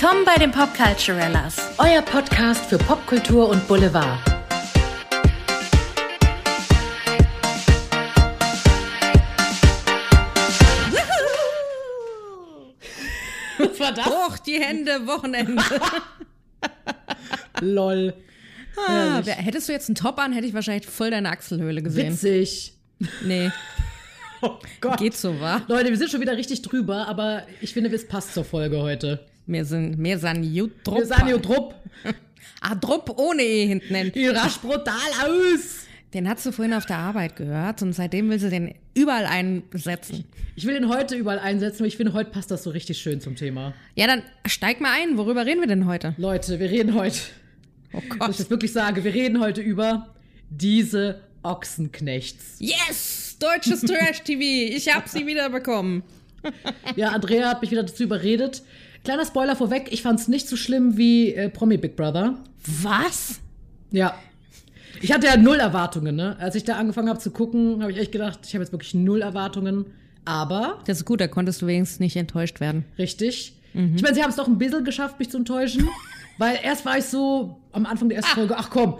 Willkommen bei den Popculturellas. Euer Podcast für Popkultur und Boulevard. Was war das? Hoch die Hände, Wochenende. Lol. Ah, hättest du jetzt einen Top an, hätte ich wahrscheinlich voll deine Achselhöhle gesehen. Witzig. Nee, Oh Gott. geht so, wa? Leute, wir sind schon wieder richtig drüber, aber ich finde, es passt zur Folge heute. Wir sind, wir sind gut drupp. Wir hier Drupp. Ah, drupp ohne E hinten. hin. Die rasch brutal aus. Den hast du vorhin auf der Arbeit gehört und seitdem will sie den überall einsetzen. Ich will den heute überall einsetzen, weil ich finde, heute passt das so richtig schön zum Thema. Ja, dann steig mal ein. Worüber reden wir denn heute? Leute, wir reden heute, Oh dass ich Gott. das wirklich sage, wir reden heute über diese Ochsenknechts. Yes! Deutsches Trash-TV. Ich hab sie wiederbekommen. Ja, Andrea hat mich wieder dazu überredet. Kleiner Spoiler vorweg, ich fand es nicht so schlimm wie äh, Promi Big Brother. Was? Ja. Ich hatte ja null Erwartungen, ne? Als ich da angefangen habe zu gucken, habe ich echt gedacht, ich habe jetzt wirklich null Erwartungen. Aber, Das ist gut, da konntest du wenigstens nicht enttäuscht werden. richtig. Ich meine, sie haben es doch ein bisschen geschafft, mich zu enttäuschen. Weil erst war ich so am Anfang der ersten Folge, ach komm,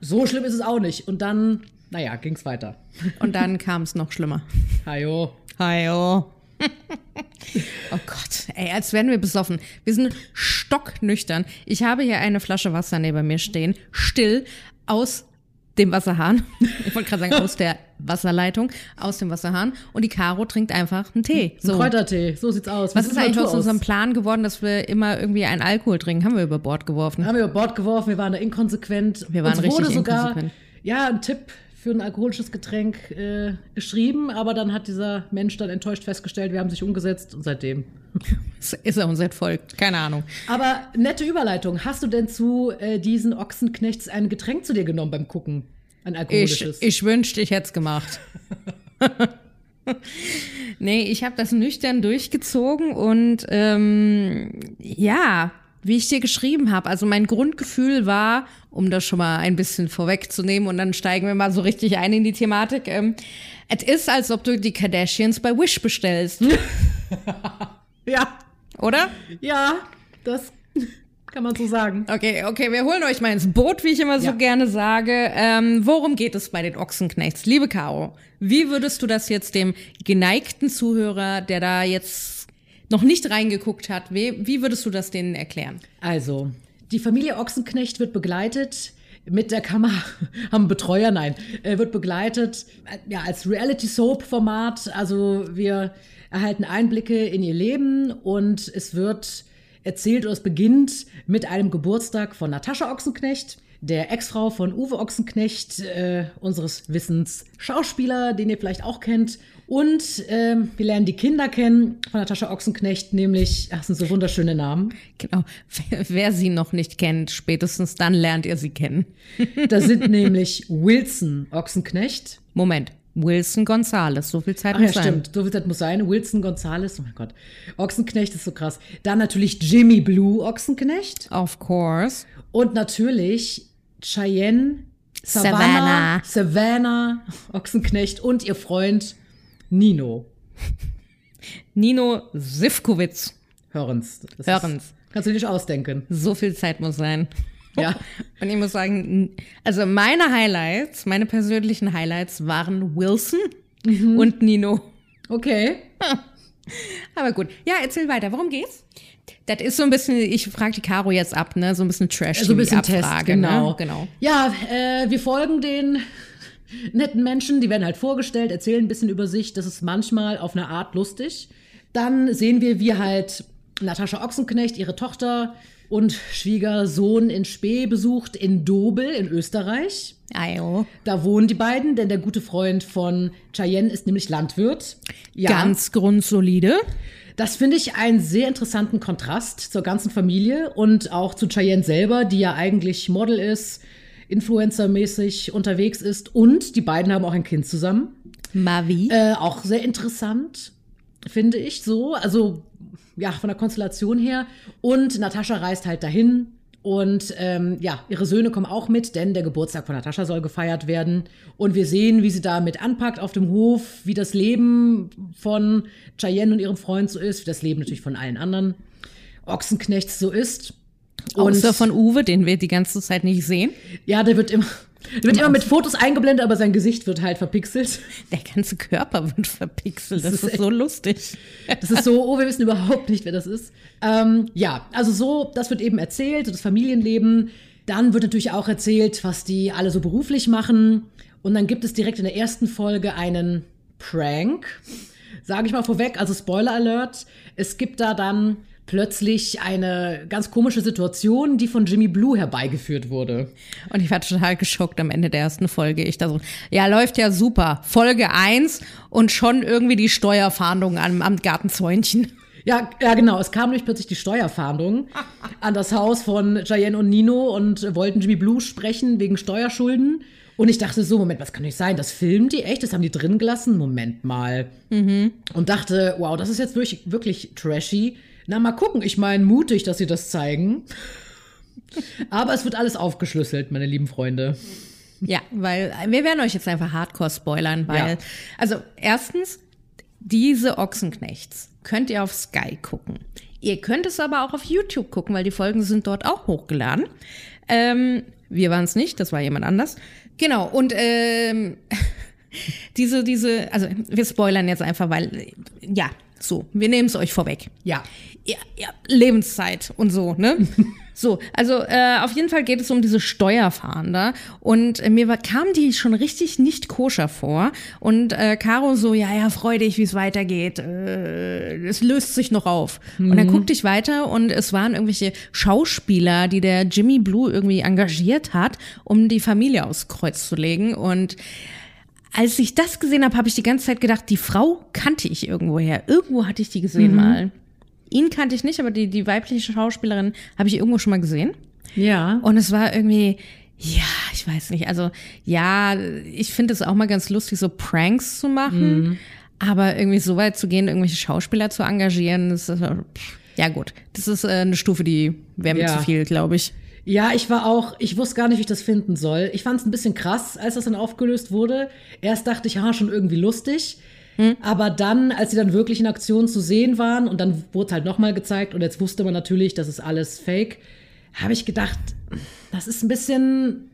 so schlimm ist es auch nicht. Und dann, naja, ging's weiter. Und dann kam es noch schlimmer. Hajo. Hajo. oh Gott, ey, als wären wir besoffen. Wir sind stocknüchtern. Ich habe hier eine Flasche Wasser neben mir stehen, still aus dem Wasserhahn. Ich wollte gerade sagen, aus der Wasserleitung, aus dem Wasserhahn. Und die Caro trinkt einfach einen Tee. So. So. Kräutertee, so sieht's aus. Was Wie ist eigentlich aus unserem Plan geworden, dass wir immer irgendwie einen Alkohol trinken? Haben wir über Bord geworfen. Haben wir über Bord geworfen, wir waren da inkonsequent. Wir waren Uns richtig inkonsequent. ja, ein Tipp für ein alkoholisches Getränk äh, geschrieben, aber dann hat dieser Mensch dann enttäuscht festgestellt, wir haben sich umgesetzt und seitdem. Ist er uns entfolgt. Keine Ahnung. Aber nette Überleitung. Hast du denn zu äh, diesen Ochsenknechts ein Getränk zu dir genommen beim Gucken? Ein Ich, alkoholisches? ich wünschte, ich hätte es gemacht. nee, ich habe das nüchtern durchgezogen und ähm, ja, wie ich dir geschrieben habe, also mein Grundgefühl war, um das schon mal ein bisschen vorwegzunehmen und dann steigen wir mal so richtig ein in die Thematik, ähm, es ist, als ob du die Kardashians bei Wish bestellst, ja, oder? ja, das kann man so sagen. Okay, okay, wir holen euch mal ins Boot, wie ich immer so Ja. gerne sage. Ähm, worum geht es bei den Ochsenknechts? Liebe Caro, wie würdest du das jetzt dem geneigten Zuhörer, der da jetzt noch nicht reingeguckt hat, wie, wie würdest du das denen erklären? Also, die Familie Ochsenknecht wird begleitet mit der Kamera, haben Betreuer, nein, äh, wird begleitet äh, ja, als Reality-Soap-Format. Also wir erhalten Einblicke in ihr Leben und es wird erzählt oder es beginnt mit einem Geburtstag von Natascha Ochsenknecht, der Ex-Frau von Uwe Ochsenknecht, äh, unseres Wissens Schauspieler, den ihr vielleicht auch kennt. Und ähm, wir lernen die Kinder kennen von Natascha Ochsenknecht, nämlich, ach, das sind so wunderschöne Namen. Genau, wer, wer sie noch nicht kennt, spätestens dann lernt ihr sie kennen. Da sind nämlich Wilson Ochsenknecht. Moment, Wilson Gonzalez, so viel Zeit Ach ja, muss sein. stimmt. So viel Zeit muss sein. Wilson Gonzalez, oh mein Gott. Ochsenknecht ist so krass. Dann natürlich Jimmy Blue Ochsenknecht. Of course. Und natürlich Cheyenne, Savannah. Savannah, Savannah Ochsenknecht und ihr Freund Nino Nino Sivkowitz. Hörens. Das Hörens. Ist, kannst du dir nicht ausdenken. So viel Zeit muss sein. Ja. Und ich muss sagen, also meine Highlights, meine persönlichen Highlights waren Wilson und Nino. Okay. Aber gut. Ja, erzähl weiter. Worum geht's? Das ist so ein bisschen, ich frage die Caro jetzt ab, ne? So ein bisschen trash So ein bisschen Abfrage, Test, genau. Ne? genau. Ja, äh, wir folgen den netten Menschen, die werden halt vorgestellt, erzählen ein bisschen über sich. Das ist manchmal auf eine Art lustig. Dann sehen wir, wie halt Natascha Ochsenknecht ihre Tochter und Schwiegersohn in Spee besucht, in Dobel in Österreich. Ayo. Da wohnen die beiden, denn der gute Freund von Cheyenne ist nämlich Landwirt. Ja, Ganz grundsolide. das finde ich einen sehr interessanten Kontrast zur ganzen Familie und auch zu Cheyenne selber, die ja eigentlich Model ist, Influencer-mäßig unterwegs ist und die beiden haben auch ein Kind zusammen. Mavi. Äh, auch sehr interessant, finde ich so. Also, ja, von der Konstellation her. Und Natascha reist halt dahin. Und ähm, ja, ihre Söhne kommen auch mit, denn der Geburtstag von Natascha soll gefeiert werden. Und wir sehen, wie sie da mit anpackt auf dem Hof, wie das Leben von Cheyenne und ihrem Freund so ist, wie das Leben natürlich von allen anderen Ochsenknechts so ist. Außer von Uwe, den wir die ganze Zeit nicht sehen. Ja, der wird immer, der wird immer mit Fotos eingeblendet, aber sein Gesicht wird halt verpixelt. Der ganze Körper wird verpixelt. Das, das ist, ist so lustig. Das ist so, oh, wir wissen überhaupt nicht, wer das ist. Ähm, ja, also so, das wird eben erzählt, so das Familienleben. Dann wird natürlich auch erzählt, was die alle so beruflich machen. Und dann gibt es direkt in der ersten Folge einen Prank. Sage ich mal vorweg, also Spoiler Alert. Es gibt da dann plötzlich eine ganz komische Situation, die von Jimmy Blue herbeigeführt wurde. Und ich war total geschockt am Ende der ersten Folge. Ich da so, ja, läuft ja super. Folge 1 und schon irgendwie die Steuerfahndung am, am Gartenzäunchen. Ja, ja, genau. Es kam nämlich plötzlich die Steuerfahndung an das Haus von Cheyenne und Nino und wollten Jimmy Blue sprechen wegen Steuerschulden. Und ich dachte so, Moment, was kann nicht sein? Das filmen die echt? Das haben die drin gelassen? Moment mal. Mhm. Und dachte, wow, das ist jetzt wirklich, wirklich trashy. Na, mal gucken. Ich meine, mutig, dass sie das zeigen. Aber es wird alles aufgeschlüsselt, meine lieben Freunde. Ja, weil wir werden euch jetzt einfach hardcore spoilern, weil, ja. also erstens, diese Ochsenknechts könnt ihr auf Sky gucken. Ihr könnt es aber auch auf YouTube gucken, weil die Folgen sind dort auch hochgeladen. Ähm, wir waren es nicht, das war jemand anders. Genau, und ähm, diese, diese, also wir spoilern jetzt einfach, weil, ja, so, wir nehmen es euch vorweg. Ja ja, ja, Lebenszeit und so, ne? So, also äh, auf jeden Fall geht es um diese Steuerfahnder und äh, mir war, kam die schon richtig nicht koscher vor und äh, Caro so, ja, ja, freu dich, wie es weitergeht, äh, es löst sich noch auf. Mhm. Und dann mhm. guckte ich weiter und es waren irgendwelche Schauspieler, die der Jimmy Blue irgendwie engagiert hat, um die Familie aufs Kreuz zu legen und als ich das gesehen habe, habe ich die ganze Zeit gedacht, die Frau kannte ich irgendwoher. Irgendwo hatte ich die gesehen mhm. mal. Ihn kannte ich nicht, aber die, die weibliche Schauspielerin habe ich irgendwo schon mal gesehen. Ja. Und es war irgendwie, ja, ich weiß nicht. Also, ja, ich finde es auch mal ganz lustig, so Pranks zu machen. Mhm. Aber irgendwie so weit zu gehen, irgendwelche Schauspieler zu engagieren, das ist, ja gut. Das ist äh, eine Stufe, die wäre mir ja. zu viel, glaube ich. Ja, ich war auch, ich wusste gar nicht, wie ich das finden soll. Ich fand es ein bisschen krass, als das dann aufgelöst wurde. Erst dachte ich, ja, schon irgendwie lustig. Hm. Aber dann, als sie dann wirklich in Aktion zu sehen waren und dann wurde es halt nochmal gezeigt und jetzt wusste man natürlich, das ist alles Fake, habe ich gedacht, das ist ein bisschen.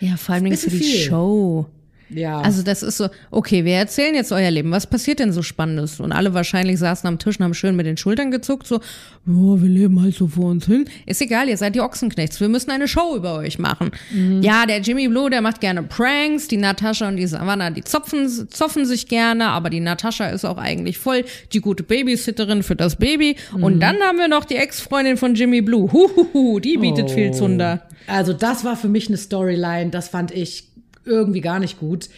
Ja, vor allem für die viel. Show. Ja. Also das ist so, okay, wir erzählen jetzt euer Leben. Was passiert denn so Spannendes? Und alle wahrscheinlich saßen am Tisch und haben schön mit den Schultern gezuckt, so, oh, wir leben halt so vor uns hin. Ist egal, ihr seid die Ochsenknechts. Wir müssen eine Show über euch machen. Mhm. Ja, der Jimmy Blue, der macht gerne Pranks. Die Natascha und die Savannah, die zopfen, zoffen sich gerne. Aber die Natascha ist auch eigentlich voll die gute Babysitterin für das Baby. Mhm. Und dann haben wir noch die Ex-Freundin von Jimmy Blue. Huhuhu, die bietet oh. viel Zunder. Also das war für mich eine Storyline. Das fand ich irgendwie gar nicht gut.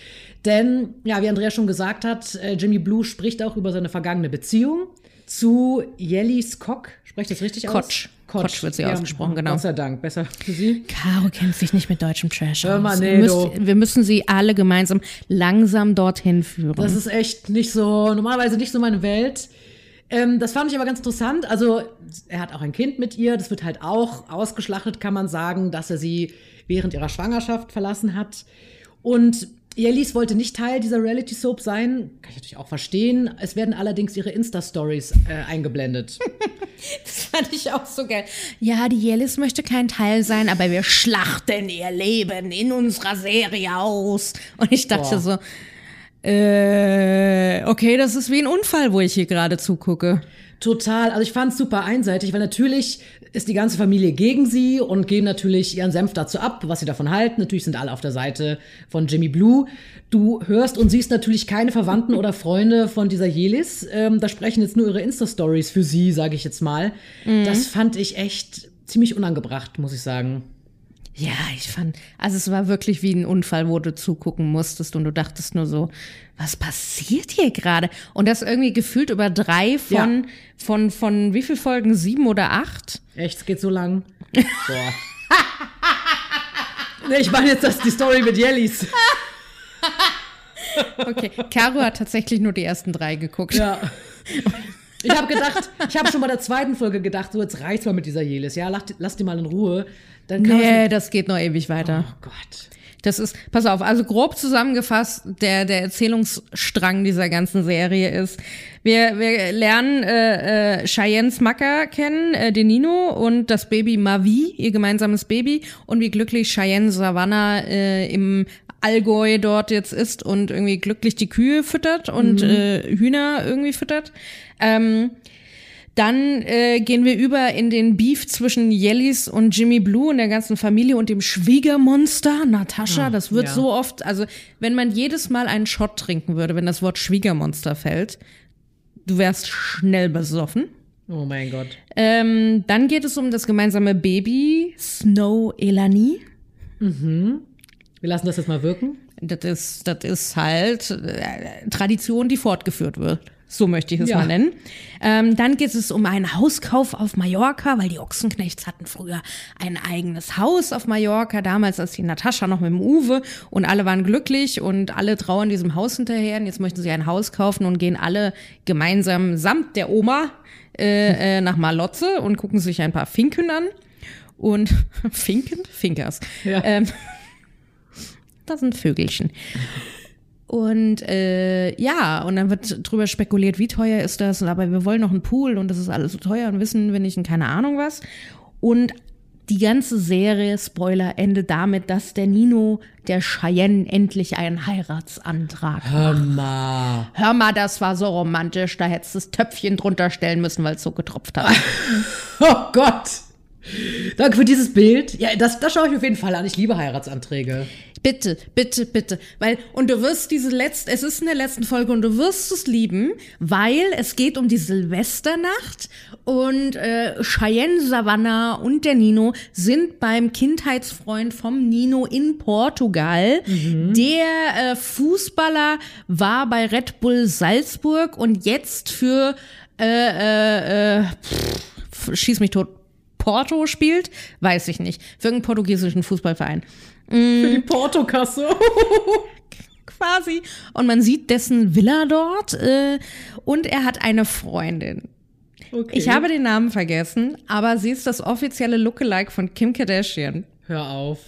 Denn, ja, wie Andrea schon gesagt hat, äh, Jimmy Blue spricht auch über seine vergangene Beziehung zu Jelly Skok. Sprecht das richtig Kotsch. aus? Kotsch. Kotsch wird sie ja, ausgesprochen, genau. Gott sei Dank, besser für sie. Caro kennt sich nicht mit deutschem Trash Hör mal, aus. Nee, müsst, wir müssen sie alle gemeinsam langsam dorthin führen. Das ist echt nicht so, normalerweise nicht so meine Welt. Ähm, das fand ich aber ganz interessant. Also, er hat auch ein Kind mit ihr. Das wird halt auch ausgeschlachtet, kann man sagen, dass er sie während ihrer Schwangerschaft verlassen hat. Und Jellis wollte nicht Teil dieser Reality Soap sein, kann ich natürlich auch verstehen. Es werden allerdings ihre Insta-Stories äh, eingeblendet. das fand ich auch so geil. Ja, die Jellis möchte kein Teil sein, aber wir schlachten ihr Leben in unserer Serie aus. Und ich dachte Boah. so, äh, okay, das ist wie ein Unfall, wo ich hier gerade zugucke. Total. Also ich fand es super einseitig, weil natürlich ist die ganze Familie gegen sie und geben natürlich ihren Senf dazu ab, was sie davon halten. Natürlich sind alle auf der Seite von Jimmy Blue. Du hörst und siehst natürlich keine Verwandten oder Freunde von dieser Jelis. Ähm, da sprechen jetzt nur ihre Insta-Stories für sie, sage ich jetzt mal. Mhm. Das fand ich echt ziemlich unangebracht, muss ich sagen. Ja, ich fand, also es war wirklich wie ein Unfall, wo du zugucken musstest und du dachtest nur so, was passiert hier gerade? Und das irgendwie gefühlt über drei von, ja. von, von wie viel Folgen? Sieben oder acht? Echt, es geht so lang. Boah. nee, ich meine jetzt das, die Story mit Jellies. okay, Caro hat tatsächlich nur die ersten drei geguckt. Ja. Ich habe gedacht, ich habe schon bei der zweiten Folge gedacht, so jetzt reicht's mal mit dieser Jelis. Ja, lass, lass die mal in Ruhe. Dann nee, das geht noch ewig weiter. Oh Gott. Das ist, pass auf, also grob zusammengefasst, der, der Erzählungsstrang dieser ganzen Serie ist, wir, wir lernen äh, äh, Cheyennes Macker kennen, äh, den Nino und das Baby Mavi, ihr gemeinsames Baby und wie glücklich Cheyenne Savannah äh, im Allgäu dort jetzt ist und irgendwie glücklich die Kühe füttert und Mhm. äh, Hühner irgendwie füttert. Ähm, dann äh, gehen wir über in den Beef zwischen Jellis und Jimmy Blue und der ganzen Familie und dem Schwiegermonster Natascha. Das wird ja. so oft, also wenn man jedes Mal einen Shot trinken würde, wenn das Wort Schwiegermonster fällt, du wärst schnell besoffen. Oh mein Gott. Ähm, dann geht es um das gemeinsame Baby Snow Elani. Wir lassen das jetzt mal wirken. Das ist, das ist halt äh, Tradition, die fortgeführt wird. So möchte ich es Ja. mal nennen. Ähm, dann geht es um einen Hauskauf auf Mallorca, weil die Ochsenknechts hatten früher ein eigenes Haus auf Mallorca, damals als die Natascha noch mit dem Uwe und alle waren glücklich und alle trauern diesem Haus hinterher. Und jetzt möchten sie ein Haus kaufen und gehen alle gemeinsam samt der Oma äh, äh, nach Malotze und gucken sich ein paar Finken an. Und Finken? Finkers. Ja. Ähm, das sind Vögelchen. Und äh, ja, und dann wird drüber spekuliert, wie teuer ist das? Aber wir wollen noch einen Pool und das ist alles so teuer und wissen wir nicht und keine Ahnung was. Und die ganze Serie, Spoiler, endet damit, dass der Nino der Cheyenne endlich einen Heiratsantrag Hör mal. Hör mal, das war so romantisch, da hättest du das Töpfchen drunter stellen müssen, weil es so getropft hat. Oh Gott. Danke für dieses Bild. Ja, das, das schaue ich mir auf jeden Fall an. Ich liebe Heiratsanträge. Bitte, bitte, bitte. Weil, und du wirst diese letzte, es ist in der letzten Folge und du wirst es lieben, weil es geht um die Silvesternacht und äh, Cheyenne Savannah und der Nino sind beim Kindheitsfreund vom Nino in Portugal. Der äh, Fußballer war bei Red Bull Salzburg und jetzt für äh, äh, äh, pff, schieß mich tot. Porto spielt, weiß ich nicht. Für irgendeinen portugiesischen Fußballverein Für die Portokasse. quasi. Und man sieht dessen Villa dort. Äh, und er hat eine Freundin. Okay. Ich habe den Namen vergessen, aber sie ist das offizielle Lookalike von Kim Kardashian. Hör auf.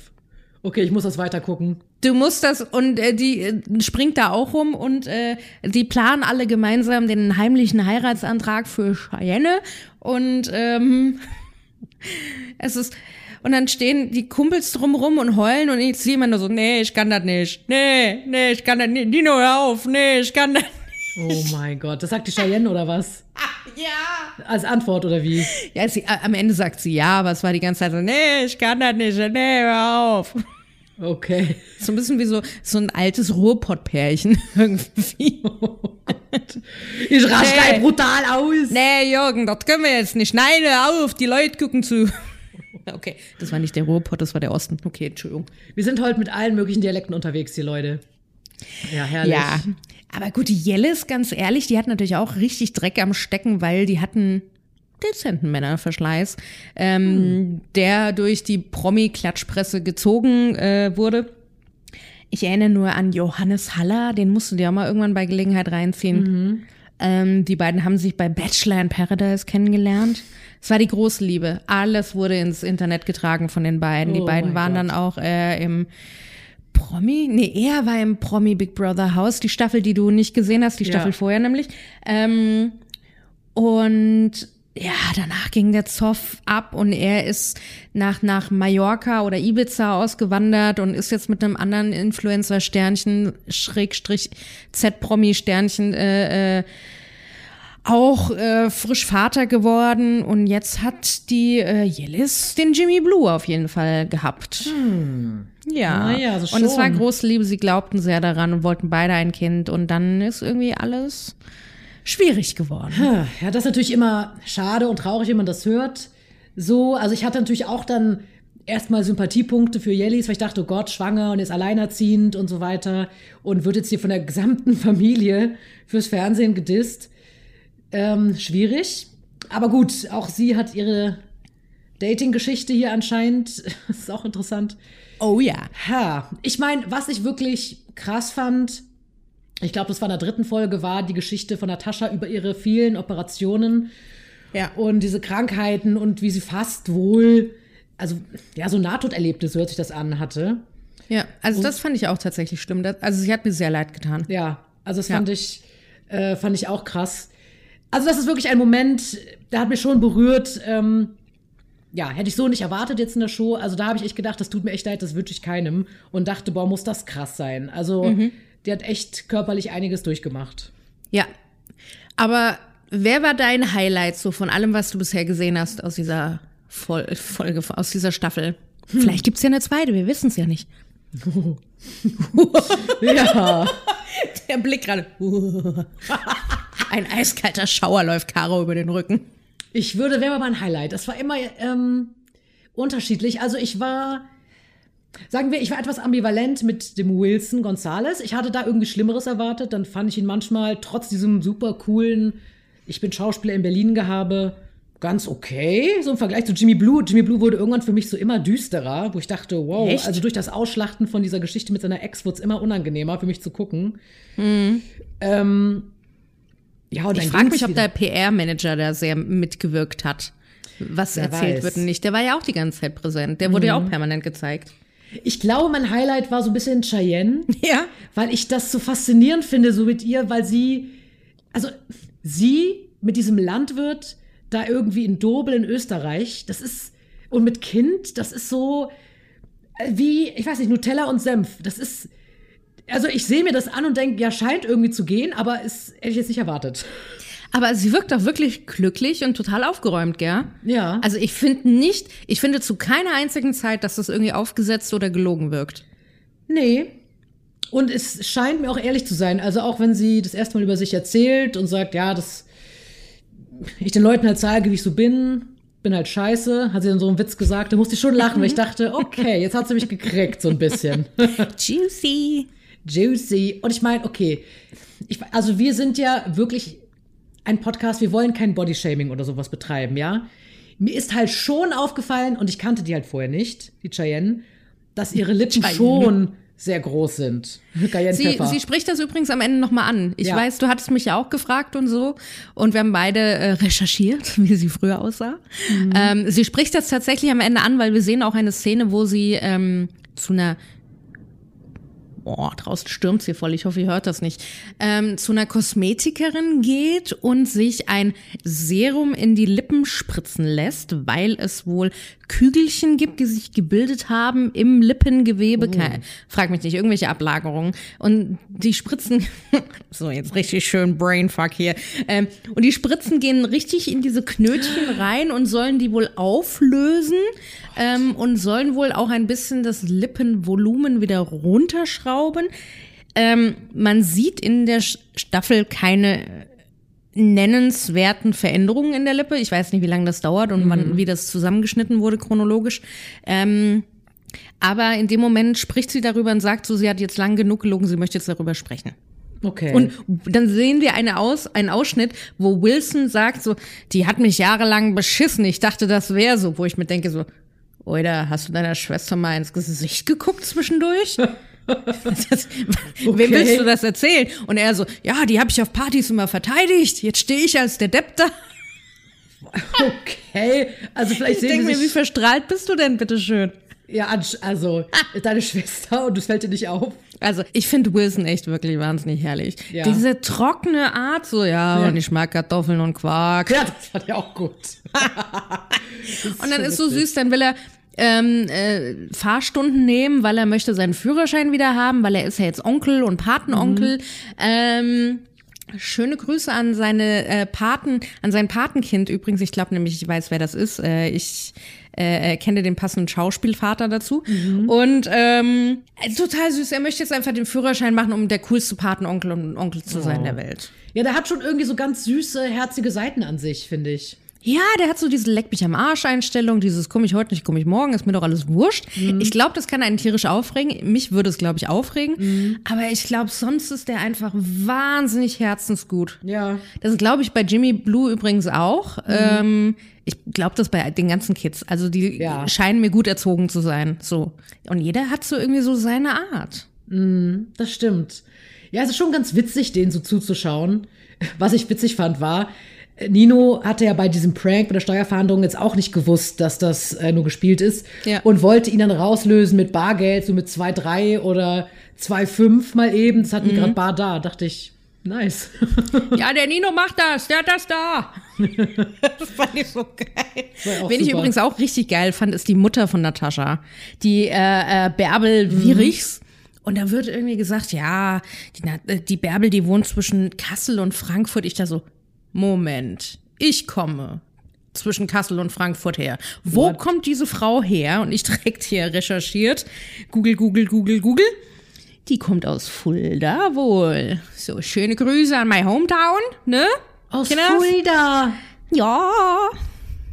Okay, ich muss das weiter gucken. Du musst das und äh, die äh, springt da auch rum und äh, die planen alle gemeinsam den heimlichen Heiratsantrag für Cheyenne und ähm, es ist und dann stehen die Kumpels drumrum und heulen und ich sehe immer nur so, nee, ich kann das nicht. Nee, nee, ich kann das nicht. Dino, hör auf. Nee, ich kann das Oh mein Gott. Das sagt die Cheyenne oder was? Ja. Als Antwort oder wie? Ja, sie, am Ende sagt sie ja, aber es war die ganze Zeit so, nee, ich kann das nicht. Nee, hör auf. Okay. So ein bisschen wie so, so ein altes Ruhrpott-Pärchen irgendwie. Ich raste Nee. hey. brutal aus. Nee, Jürgen, das können wir jetzt nicht. Nein, hör auf, die Leute gucken zu. Okay, das war nicht der Ruhrpott, das war der Osten. Okay, Entschuldigung. Wir sind heute mit allen möglichen Dialekten unterwegs hier, Leute. Ja, herrlich. Ja, aber gut, die Jellis, ganz ehrlich, die hat natürlich auch richtig Dreck am Stecken, weil die hatten dezenten Männerverschleiß, ähm, der durch die Promi-Klatschpresse gezogen äh, wurde. Ich erinnere nur an Johannes Haller, den musst du dir auch mal irgendwann bei Gelegenheit reinziehen. Ähm, die beiden haben sich bei Bachelor in Paradise kennengelernt. Es war die große Liebe. Alles wurde ins Internet getragen von den beiden. Die Oh beiden waren Gott. dann auch äh, im Promi? Nee, er war im Promi Big Brother Haus, die Staffel, die du nicht gesehen hast, die Ja. Staffel vorher nämlich. Ähm, und ja, danach ging der Zoff ab und er ist nach, nach Mallorca oder Ibiza ausgewandert und ist jetzt mit einem anderen Influencer-Sternchen, Schrägstrich Z-Promi-Sternchen, äh, äh, auch äh, frisch Vater geworden. Und jetzt hat die äh, Yellis den Jimmy Blue auf jeden Fall gehabt. Ja. Ah ja, so und es war große Liebe, sie glaubten sehr daran und wollten beide ein Kind. Und dann ist irgendwie alles schwierig geworden. Ja, das ist natürlich immer schade und traurig, wenn man das hört. So, also ich hatte natürlich auch dann erstmal Sympathiepunkte für Jellis, weil ich dachte, oh Gott, schwanger und ist alleinerziehend und so weiter und wird jetzt hier von der gesamten Familie fürs Fernsehen gedisst. Ähm, schwierig. Aber gut, auch sie hat ihre Dating-Geschichte hier anscheinend. Das ist auch interessant. Oh ja. Ha, ich meine, was ich wirklich krass fand, ich glaube, das war in der dritten Folge, war die Geschichte von Natascha über ihre vielen Operationen Ja. und diese Krankheiten und wie sie fast wohl, also ja, so Nahtoderlebnis, so hört sich das an, hatte. Ja, also das fand ich auch tatsächlich schlimm. Das, also sie hat mir sehr leid getan. Ja, also das Ja. fand ich, äh, fand ich auch krass. Also das ist wirklich ein Moment, der hat mich schon berührt. Ähm, ja, hätte ich so nicht erwartet jetzt in der Show. Also da habe ich echt gedacht, das tut mir echt leid, das wünsche ich keinem. Und dachte, boah, muss das krass sein. Also die hat echt körperlich einiges durchgemacht. Ja. Aber wer war dein Highlight so von allem, was du bisher gesehen hast aus dieser Fol Folge, aus dieser Staffel? Vielleicht gibt's ja eine zweite, wir wissen es ja nicht. Ja. Der Blick gerade. Ein eiskalter Schauer läuft Caro über den Rücken. Ich würde, wer war mein Highlight? Das war immer ähm, unterschiedlich. Also ich war, sagen wir, ich war etwas ambivalent mit dem Wilson Gonzalez. Ich hatte da irgendwie Schlimmeres erwartet. Dann fand ich ihn manchmal trotz diesem super coolen, ich bin Schauspieler in Berlin Gehabe, ganz okay. So im Vergleich zu Jimmy Blue. Jimmy Blue wurde irgendwann für mich so immer düsterer, wo ich dachte, wow, Echt? also durch das Ausschlachten von dieser Geschichte mit seiner Ex wurde es immer unangenehmer für mich zu gucken. Ähm, ja, und Ich frage mich, ob der PR-Manager da sehr mitgewirkt hat. Was Wer erzählt weiß. wird und nicht. Der war ja auch die ganze Zeit präsent. Der wurde ja auch permanent gezeigt. Ich glaube, mein Highlight war so ein bisschen Cheyenne. Ja. weil ich das so faszinierend finde, so mit ihr, weil sie, also sie mit diesem Landwirt da irgendwie in Dobel in Österreich, das ist, und mit Kind, das ist so äh, wie, ich weiß nicht, Nutella und Senf. Das ist, also ich sehe mir das an und denke, ja, scheint irgendwie zu gehen, aber es hätte ich jetzt nicht erwartet. Aber sie wirkt auch wirklich glücklich und total aufgeräumt, gell? Ja. Also ich finde nicht, ich finde zu keiner einzigen Zeit, dass das irgendwie aufgesetzt oder gelogen wirkt. Nee. Und es scheint mir auch ehrlich zu sein. Also auch wenn sie das erste Mal über sich erzählt und sagt, ja, dass ich den Leuten halt sage, wie ich so bin, bin halt scheiße, hat sie dann so einen Witz gesagt, da musste ich schon lachen, weil ich dachte, okay, jetzt hat sie mich gekriegt, so ein bisschen. Juicy. Juicy. Und ich meine, okay, ich, also wir sind ja wirklich ein Podcast, wir wollen kein Bodyshaming oder sowas betreiben, ja. Mir ist halt schon aufgefallen, und ich kannte die halt vorher nicht, die Cheyenne, dass ihre Lippen Cheyenne. schon sehr groß sind. Sie, sie spricht das übrigens am Ende nochmal an. Ich Ja. weiß, du hattest mich ja auch gefragt und so. Und wir haben beide äh, recherchiert, wie sie früher aussah. Ähm, sie spricht das tatsächlich am Ende an, weil wir sehen auch eine Szene, wo sie ähm, zu einer Boah, draußen stürmt's hier voll. Ich hoffe, ihr hört das nicht. Ähm, zu einer Kosmetikerin geht und sich ein Serum in die Lippen spritzen lässt, weil es wohl Kügelchen gibt, die sich gebildet haben im Lippengewebe. Ke- Frag mich nicht, irgendwelche Ablagerungen. Und die Spritzen, so jetzt richtig schön Brainfuck hier. Ähm, und die Spritzen gehen richtig in diese Knötchen rein und sollen die wohl auflösen ähm, und sollen wohl auch ein bisschen das Lippenvolumen wieder runterschrauben. Ähm, man sieht in der Staffel keine nennenswerten Veränderungen in der Lippe. Ich weiß nicht, wie lange das dauert und wann, wie das zusammengeschnitten wurde chronologisch. Ähm, aber in dem Moment spricht sie darüber und sagt so, sie hat jetzt lang genug gelogen, sie möchte jetzt darüber sprechen. okay. Und dann sehen wir eine Aus, einen Ausschnitt, wo Wilson sagt so, die hat mich jahrelang beschissen. Ich dachte, das wäre so, wo ich mir denke so, oder hast du deiner Schwester mal ins Gesicht geguckt zwischendurch? Das, Wem willst du das erzählen? Und er so, ja, die habe ich auf Partys immer verteidigt. Jetzt stehe ich als der Depp da. okay. Also vielleicht Ich denke mir, wie verstrahlt bist du denn, bitteschön? ja, also deine Schwester und es fällt dir nicht auf. Also, ich finde Wilson echt wirklich wahnsinnig herrlich. Ja. Diese trockene Art, so, ja, Ja. und ich mag Kartoffeln und Quark. Ja, das fand ich auch gut. Und dann ist so süß, dann will er ähm, äh, Fahrstunden nehmen, weil er möchte seinen Führerschein wieder haben, weil er ist ja jetzt Onkel und Patenonkel. Ähm, schöne Grüße an seine äh, Paten, an sein Patenkind übrigens. Ich glaube nämlich, ich weiß, wer das ist. Äh, ich äh, kenne den passenden Schauspielvater dazu. Und ähm, äh, total süß. Er möchte jetzt einfach den Führerschein machen, um der coolste Patenonkel und Onkel zu sein der Welt. Ja, der hat schon irgendwie so ganz süße, herzige Seiten an sich, finde ich. Ja, der hat so diese Leck mich am Arsch Einstellung, dieses komm ich heute nicht, komm ich morgen, ist mir doch alles wurscht. Ich glaube, das kann einen tierisch aufregen. Mich würde es, glaube ich, aufregen. Aber ich glaube, sonst ist der einfach wahnsinnig herzensgut. Ja. Das glaube ich bei Jimmy Blue übrigens auch. Ähm, ich glaube das bei den ganzen Kids. Also die Ja. scheinen mir gut erzogen zu sein. So. Und jeder hat so irgendwie so seine Art. Das stimmt. Ja, es ist schon ganz witzig, denen so zuzuschauen. Was ich witzig fand, war, Nino hatte ja bei diesem Prank bei der Steuerverhandlung jetzt auch nicht gewusst, dass das äh, nur gespielt ist Ja. und wollte ihn dann rauslösen mit Bargeld, so mit 2,3 oder 2,5 mal eben. Das Mhm. hatten die gerade bar da. Dachte ich, nice. Ja, der Nino macht das, der hat das da. das fand ich so geil. Wen ich übrigens auch richtig geil fand, ist die Mutter von Natascha. Die äh, äh, Bärbel Wierichs. Und da wird irgendwie gesagt, ja, die, äh, die Bärbel, die wohnt zwischen Kassel und Frankfurt. Ich da so, Moment, ich komme zwischen Kassel und Frankfurt her. Wo What? kommt diese Frau her? Und ich direkt hier recherchiert. Google, Google, Google, Google. Die kommt aus Fulda wohl. So, schöne Grüße an my Hometown, ne? Aus Kinders? Fulda. Ja.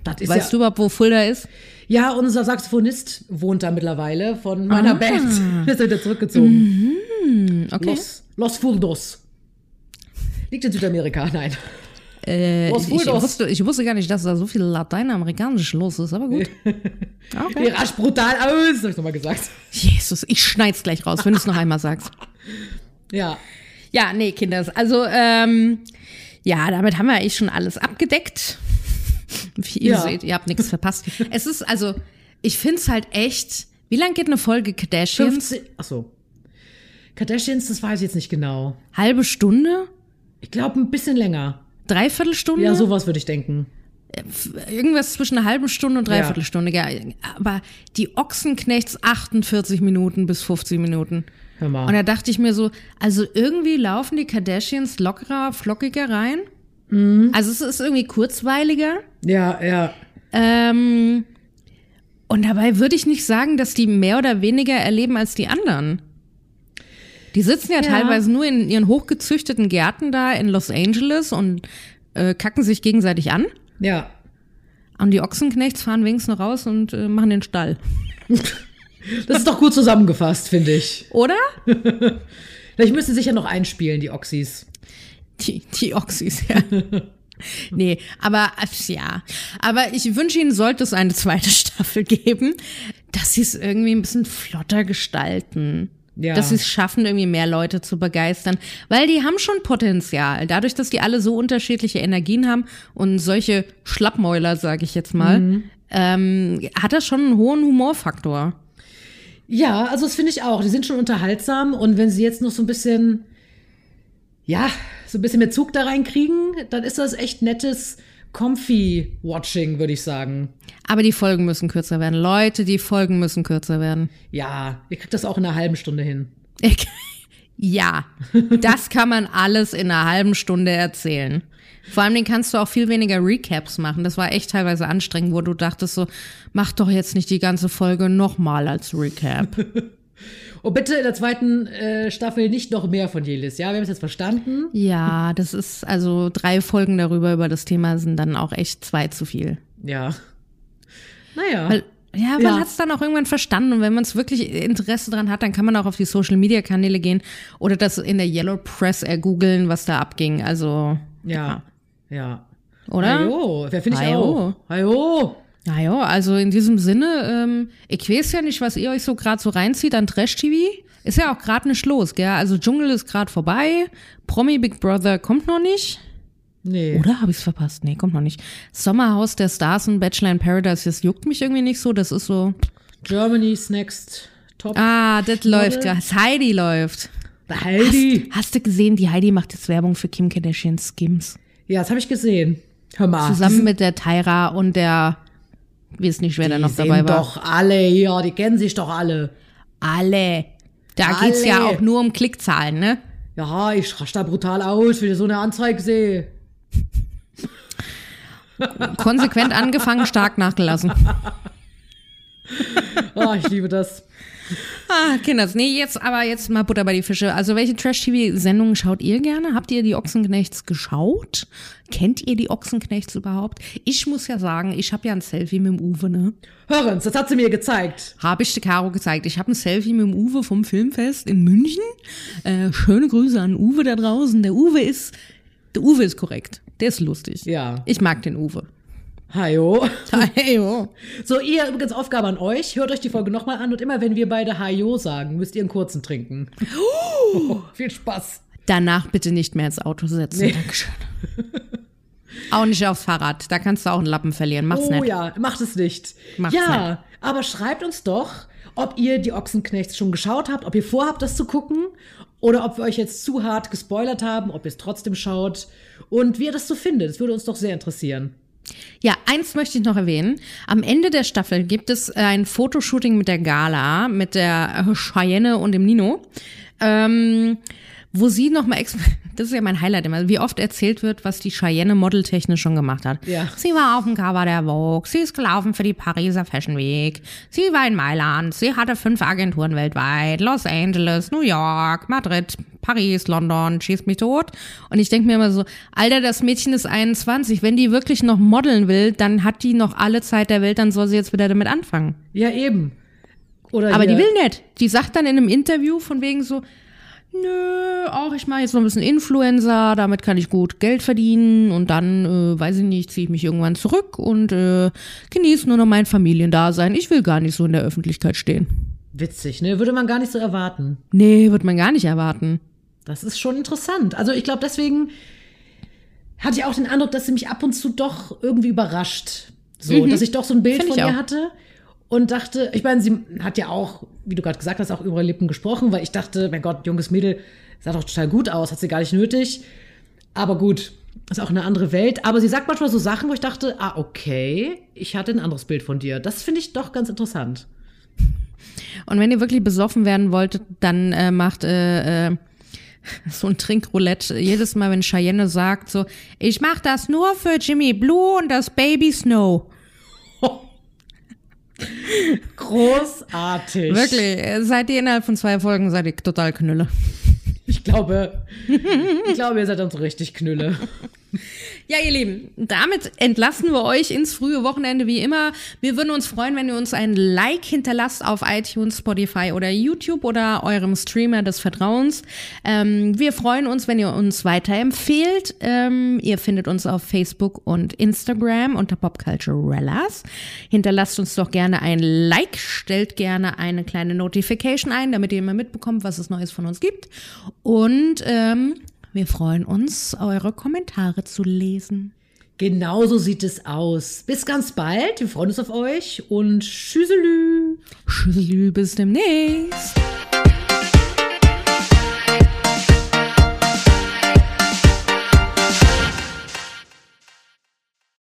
Das ist Weißt ja, du überhaupt, wo Fulda ist? Ja, unser Saxophonist wohnt da mittlerweile von Ah. meiner Band. Der ist wieder zurückgezogen. Mhm. Okay. Los, Los Fuldos. Liegt in Südamerika, nein. Äh, ich, ich, wusste, ich wusste gar nicht, dass da so viel Lateinamerikanisch los ist, aber gut. Die Okay. rasch brutal aus, hab ich nochmal gesagt. Jesus, ich schneid's gleich raus, wenn du es noch einmal sagst. Ja. Ja, nee, Kinders. Also, ähm, ja, damit haben wir eigentlich schon alles abgedeckt. Wie ihr Ja. seht, ihr habt nichts verpasst. Es ist, also, ich find's halt echt. Wie lang geht eine Folge Kardashians? 15, achso. Kardashians, das weiß ich jetzt nicht genau. Halbe Stunde? Ich glaube, ein bisschen länger. Dreiviertelstunde? Ja, sowas würde ich denken. Irgendwas zwischen einer halben Stunde und Dreiviertelstunde. Ja. Aber die Ochsenknechts 48 Minuten bis 50 Minuten. Hör mal. Und da dachte ich mir so, also irgendwie laufen die Kardashians lockerer, flockiger rein. Mhm. Also es ist irgendwie kurzweiliger. ja, ja. Ähm, und dabei würde ich nicht sagen, dass die mehr oder weniger erleben als die anderen. Die sitzen ja, Ja. teilweise nur in ihren hochgezüchteten Gärten da in Los Angeles und äh, kacken sich gegenseitig an. Ja. Und die Ochsenknechts fahren wenigstens noch raus und äh, machen den Stall. Das ist doch gut zusammengefasst, finde ich. Oder? Vielleicht müssen sie sich ja noch einspielen, die Oxys. Die, die Oxys, ja. nee, aber ja. Aber ich wünsche Ihnen, sollte es eine zweite Staffel geben, dass sie es irgendwie ein bisschen flotter gestalten. Ja. Dass sie es schaffen, irgendwie mehr Leute zu begeistern. Weil die haben schon Potenzial. Dadurch, dass die alle so unterschiedliche Energien haben und solche Schlappmäuler, sage ich jetzt mal, ähm, hat das schon einen hohen Humorfaktor. Ja, also das finde ich auch. Die sind schon unterhaltsam und wenn sie jetzt noch so ein bisschen, ja, so ein bisschen mehr Zug da reinkriegen, dann ist das echt nettes Comfy-Watching, würde ich sagen. Aber die Folgen müssen kürzer werden. Leute, die Folgen müssen kürzer werden. Ja, ihr kriegt das auch in einer halben Stunde hin. Ich- Ja, das kann man alles in einer halben Stunde erzählen. Vor allem den kannst du auch viel weniger Recaps machen. Das war echt teilweise anstrengend, wo du dachtest so, mach doch jetzt nicht die ganze Folge nochmal als Recap. Und bitte in der zweiten äh, Staffel nicht noch mehr von Jelis, ja? Wir haben es jetzt verstanden. Ja, das ist also drei Folgen darüber über das Thema sind dann auch echt zwei zu viel. Ja. Naja. Weil, ja, man Ja. hat es dann auch irgendwann verstanden und wenn man es wirklich Interesse dran hat, dann kann man auch auf die Social Media Kanäle gehen oder das in der Yellow Press ergoogeln, was da abging. Also, ja. Ja. oder? Hajo, wer finde ich Hajo. auch. Hajo. Naja, also in diesem Sinne, ähm, ich weiß ja nicht, was ihr euch so gerade so reinzieht an Trash-TV. Ist ja auch gerade nicht los, gell? Also Dschungel ist gerade vorbei, Promi Big Brother kommt noch nicht. Nee. Oder habe ich's verpasst? Nee, kommt noch nicht. Sommerhaus der Stars und Bachelor in Paradise, das juckt mich irgendwie nicht so. Das ist so. Germany's Next Top. Ah, das läuft gerade. Heidi läuft. Heidi. Hast, hast du gesehen, die Heidi macht jetzt Werbung für Kim Kardashian Skims. Ja, das habe ich gesehen. Hör mal. Zusammen mit der Tyra und der, weiß nicht, wer da noch sind dabei war. doch alle hier, die kennen sich doch alle. Alle. Da geht's ja Alle. auch nur um Klickzahlen, ne? Ja, ich rasch da brutal aus, wenn ich so eine Anzeige sehe. Konsequent angefangen, stark nachgelassen. Ah, ich liebe das. Ah, Kinders, nee, jetzt aber jetzt mal Butter bei die Fische. Also welche Trash-TV-Sendungen schaut ihr gerne? Habt ihr die Ochsenknechts geschaut? Kennt ihr die Ochsenknechts überhaupt? Ich muss ja sagen, ich habe ja ein Selfie mit dem Uwe, ne? Hörens, das hat sie mir gezeigt. Habe ich der Caro gezeigt. Ich habe ein Selfie mit dem Uwe vom Filmfest in München. Äh, schöne Grüße an Uwe da draußen. Der Uwe ist, der Uwe ist korrekt. Der ist lustig. Ja. Ich mag den Uwe. Hajo. Oh. So, ihr übrigens Aufgabe an euch. Hört euch die Folge nochmal an und immer wenn wir beide Hajo sagen, müsst ihr einen kurzen trinken. Oh, viel Spaß. Danach bitte nicht mehr ins Auto setzen. Dankeschön. Auch nicht aufs Fahrrad. Da kannst du auch einen Lappen verlieren. Mach's oh nicht. ja, macht es nicht. Macht's ja, aber schreibt uns doch, ob ihr die Ochsenknechts schon geschaut habt, ob ihr vorhabt, das zu gucken oder ob wir euch jetzt zu hart gespoilert haben, ob ihr es trotzdem schaut und wie ihr das so findet. Das würde uns doch sehr interessieren. Ja, eins möchte ich noch erwähnen. Am Ende der Staffel gibt es ein Fotoshooting mit der Gala, mit der Cheyenne und dem Nino. Ähm, wo sie nochmal, das ist ja mein Highlight immer, wie oft erzählt wird, was die Cheyenne modeltechnisch schon gemacht hat. Ja. Sie war auf dem Cover der Vogue, sie ist gelaufen für die Pariser Fashion Week, sie war in Mailand, sie hatte fünf Agenturen weltweit, Los Angeles, New York, Madrid, Paris, London, schießt mich tot. Und ich denke mir immer so, Alter, das Mädchen ist 21, wenn die wirklich noch modeln will, dann hat die noch alle Zeit der Welt, dann soll sie jetzt wieder damit anfangen. Ja, eben. Oder Aber die will nicht. Die sagt dann in einem Interview von wegen so, nö, auch ich mache jetzt noch ein bisschen Influencer, damit kann ich gut Geld verdienen und dann, äh, weiß ich nicht, ziehe ich mich irgendwann zurück und äh, genieße nur noch mein Familiendasein. Ich will gar nicht so in der Öffentlichkeit stehen. Witzig, ne? Würde man gar nicht so erwarten. Nee, wird man gar nicht erwarten. Das ist schon interessant. Also ich glaube, deswegen hatte ich auch den Eindruck, dass sie mich ab und zu doch irgendwie überrascht. So, dass ich doch so ein Bild Find von ihr hatte und dachte, ich meine, sie hat ja auch, wie du gerade gesagt hast, auch über ihre Lippen gesprochen, weil ich dachte, mein Gott, junges Mädel, sah doch total gut aus, hat sie gar nicht nötig. Aber gut, ist auch eine andere Welt. Aber sie sagt manchmal so Sachen, wo ich dachte, ah, okay, ich hatte ein anderes Bild von dir. Das finde ich doch ganz interessant. Und wenn ihr wirklich besoffen werden wolltet, dann äh, macht äh, äh, so ein Trinkroulette jedes Mal, wenn Cheyenne sagt so, ich mach das nur für Jimmy Blue und das Baby Snow. Großartig. Wirklich, äh, seid ihr innerhalb von zwei Folgen, seid ihr total Knülle. Ich glaube, ich glaube, ihr seid uns richtig Knülle. Ja, ihr Lieben, damit entlassen wir euch ins frühe Wochenende wie immer. Wir würden uns freuen, wenn ihr uns ein Like hinterlasst auf iTunes, Spotify oder YouTube oder eurem Streamer des Vertrauens. Ähm, wir freuen uns, wenn ihr uns weiterempfehlt. Ähm, ihr findet uns auf Facebook und Instagram unter Popculturellas. Hinterlasst uns doch gerne ein Like, stellt gerne eine kleine Notification ein, damit ihr immer mitbekommt, was es Neues von uns gibt. Und ähm, wir freuen uns, eure Kommentare zu lesen. Genauso sieht es aus. Bis ganz bald. Wir freuen uns auf euch und tschüsselü. Tschüssi, bis demnächst.